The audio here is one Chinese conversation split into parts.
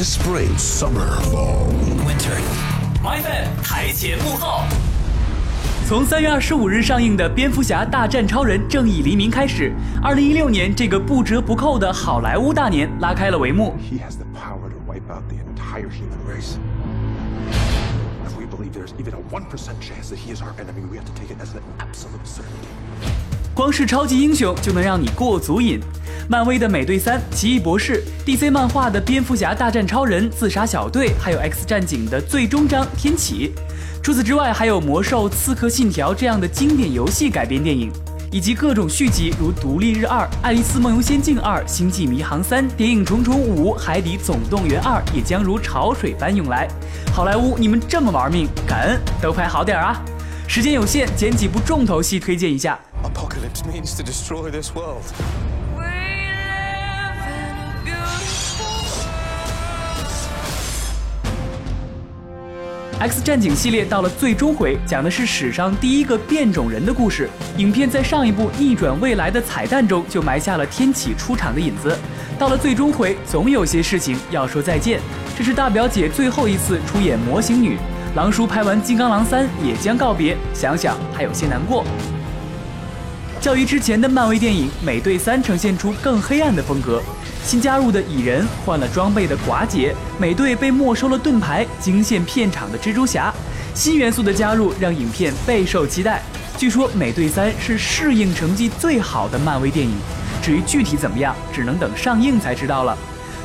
This spring, summer, fall. Winter. My fan 台前幕后。从三月二十五日上映的《蝙蝠侠大战超人：正义黎明》开始，二零一六年这个不折不扣的好莱坞大年拉开了帷幕。He has the power to wipe out the entire human race. If we believe there's even a one percent chance that he is our enemy, we have to take it as an absolute certainty. 光是超级英雄就能让你过足瘾。漫威的美队三、奇异博士，DC 漫画的蝙蝠侠大战超人、自杀小队，还有 X 战警的最终章天启。除此之外，还有魔兽、刺客信条这样的经典游戏改编电影，以及各种续集如独立日二、爱丽丝梦游仙境二、星际迷航三、谍影重重五、海底总动员二也将如潮水般涌来。好莱坞，你们这么玩命，感恩都拍好点啊！时间有限，捡几部重头戏推荐一下。Apocalypse means to destroy this world. X 战警系列到了最终回，讲的是史上第一个变种人的故事。影片在上一部逆转未来的彩蛋中就埋下了天启出场的影子。到了最终回，总有些事情要说再见。这是大表姐最后一次出演模型女，狼叔拍完《金刚狼三》也将告别，想想还有些难过。较于之前的漫威电影，《美队三》呈现出更黑暗的风格。新加入的蚁人，换了装备的寡姐，美队被没收了盾牌，惊现片场的蜘蛛侠，新元素的加入让影片备受期待。据说《美队三》是适应成绩最好的漫威电影，至于具体怎么样，只能等上映才知道了。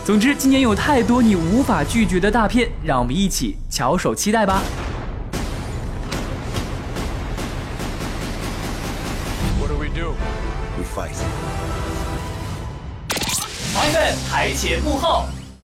总之，今年有太多你无法拒绝的大片，让我们一起翘首期待吧。Do we do? We fight. My fan 台前幕后。